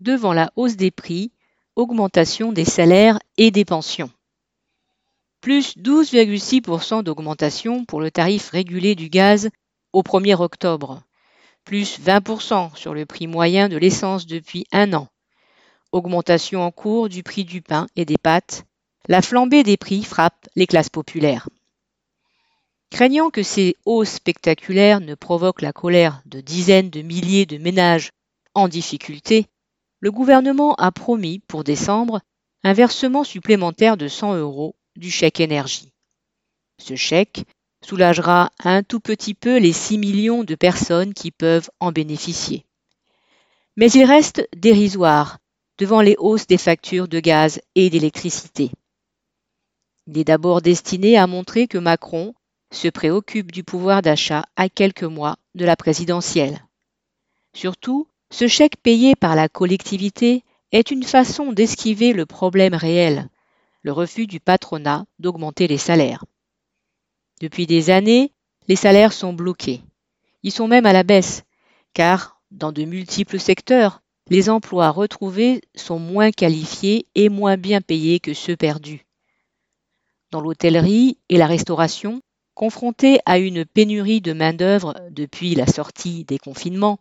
devant la hausse des prix, augmentation des salaires et des pensions. Plus 12,6% d'augmentation pour le tarif régulé du gaz au 1er octobre, plus 20% sur le prix moyen de l'essence depuis un an. Augmentation en cours du prix du pain et des pâtes, la flambée des prix frappe les classes populaires. Craignant que ces hausses spectaculaires ne provoquent la colère de dizaines de milliers de ménages en difficulté, le gouvernement a promis pour décembre un versement supplémentaire de 100 euros du chèque énergie. Ce chèque soulagera un tout petit peu les 6 millions de personnes qui peuvent en bénéficier. Mais il reste dérisoire devant les hausses des factures de gaz et d'électricité. Il est d'abord destiné à montrer que Macron se préoccupe du pouvoir d'achat à quelques mois de la présidentielle. Surtout, ce chèque payé par la collectivité est une façon d'esquiver le problème réel, le refus du patronat d'augmenter les salaires. Depuis des années, les salaires sont bloqués. Ils sont même à la baisse, car dans de multiples secteurs, les emplois retrouvés sont moins qualifiés et moins bien payés que ceux perdus. Dans l'hôtellerie et la restauration, confrontés à une pénurie de main-d'œuvre depuis la sortie des confinements,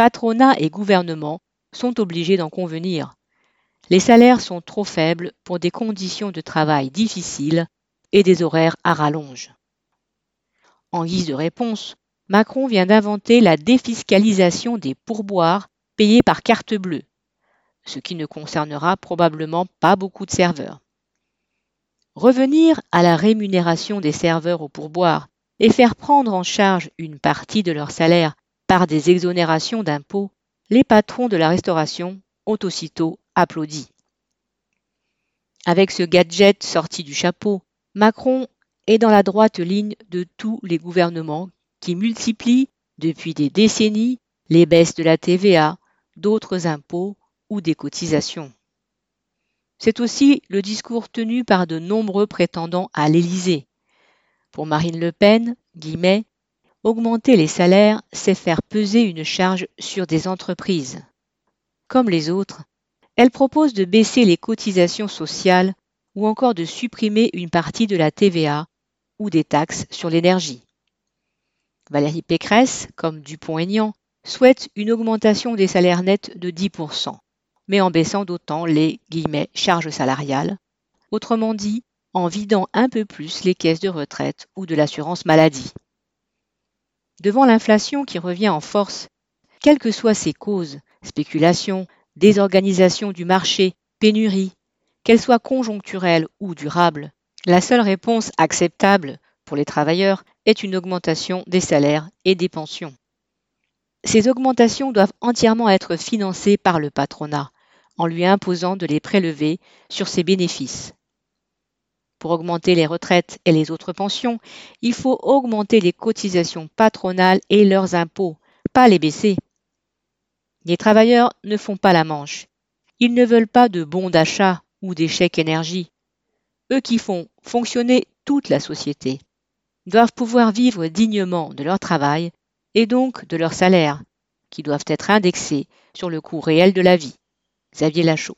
patronat et gouvernement sont obligés d'en convenir. Les salaires sont trop faibles pour des conditions de travail difficiles et des horaires à rallonge. En guise de réponse, Macron vient d'inventer la défiscalisation des pourboires payés par carte bleue, ce qui ne concernera probablement pas beaucoup de serveurs. Revenir à la rémunération des serveurs au pourboire et faire prendre en charge une partie de leur salaire par des exonérations d'impôts, les patrons de la restauration ont aussitôt applaudi. Avec ce gadget sorti du chapeau, Macron est dans la droite ligne de tous les gouvernements qui multiplient depuis des décennies les baisses de la TVA, d'autres impôts ou des cotisations. C'est aussi le discours tenu par de nombreux prétendants à l'Élysée. Pour Marine Le Pen, guillemets, Augmenter les salaires, c'est faire peser une charge sur des entreprises. Comme les autres, elle propose de baisser les cotisations sociales ou encore de supprimer une partie de la TVA ou des taxes sur l'énergie. Valérie Pécresse, comme Dupont-Aignan, souhaite une augmentation des salaires nets de 10%, mais en baissant d'autant les charges salariales, autrement dit, en vidant un peu plus les caisses de retraite ou de l'assurance maladie. Devant l'inflation qui revient en force, quelles que soient ses causes, spéculation, désorganisation du marché, pénurie, qu'elles soient conjoncturelles ou durables, la seule réponse acceptable pour les travailleurs est une augmentation des salaires et des pensions. Ces augmentations doivent entièrement être financées par le patronat, en lui imposant de les prélever sur ses bénéfices. Pour augmenter les retraites et les autres pensions, il faut augmenter les cotisations patronales et leurs impôts, pas les baisser. Les travailleurs ne font pas la manche. Ils ne veulent pas de bons d'achat ou chèques énergie. Eux qui font fonctionner toute la société doivent pouvoir vivre dignement de leur travail et donc de leur salaire, qui doivent être indexés sur le coût réel de la vie. Xavier Lachaud.